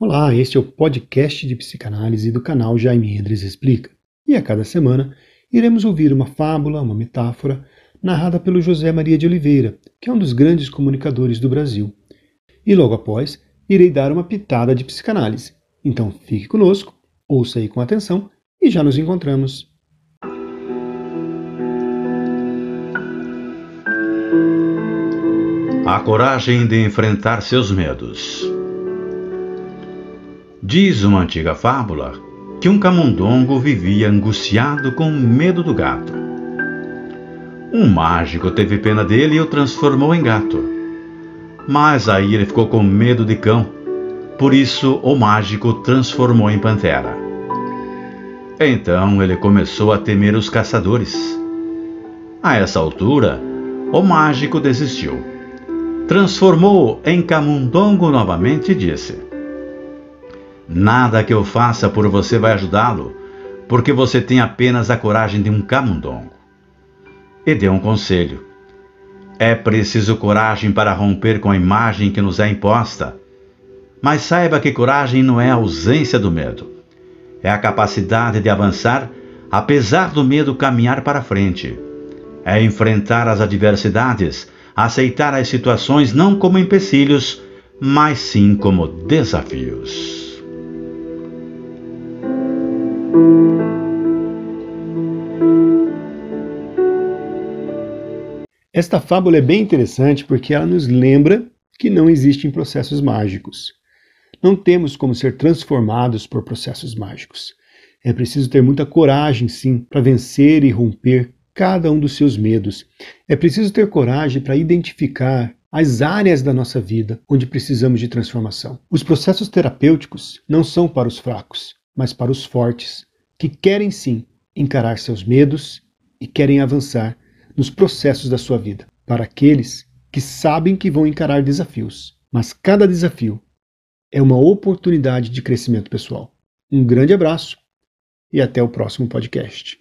Olá, este é o podcast de psicanálise do canal Jaime Endres Explica. E a cada semana iremos ouvir uma fábula, uma metáfora, narrada pelo José Maria de Oliveira, que é um dos grandes comunicadores do Brasil. E logo após, irei dar uma pitada de psicanálise. Então fique conosco, ouça aí com atenção e já nos encontramos. A coragem de enfrentar seus medos. Diz uma antiga fábula que um camundongo vivia angustiado com medo do gato. Um mágico teve pena dele e o transformou em gato. Mas aí ele ficou com medo de cão, por isso o mágico transformou em pantera. Então ele começou a temer os caçadores. A essa altura, o mágico desistiu. Transformou em camundongo novamente e disse: Nada que eu faça por você vai ajudá-lo, porque você tem apenas a coragem de um camundongo. E deu um conselho. É preciso coragem para romper com a imagem que nos é imposta. Mas saiba que coragem não é a ausência do medo. É a capacidade de avançar, apesar do medo caminhar para frente. É enfrentar as adversidades, aceitar as situações não como empecilhos, mas sim como desafios. Esta fábula é bem interessante porque ela nos lembra que não existem processos mágicos. Não temos como ser transformados por processos mágicos. É preciso ter muita coragem, sim, para vencer e romper cada um dos seus medos. É preciso ter coragem para identificar as áreas da nossa vida onde precisamos de transformação. Os processos terapêuticos não são para os fracos, mas para os fortes, que querem sim encarar seus medos e querem avançar nos processos da sua vida. Para aqueles que sabem que vão encarar desafios, mas cada desafio é uma oportunidade de crescimento pessoal. Um grande abraço e até o próximo podcast.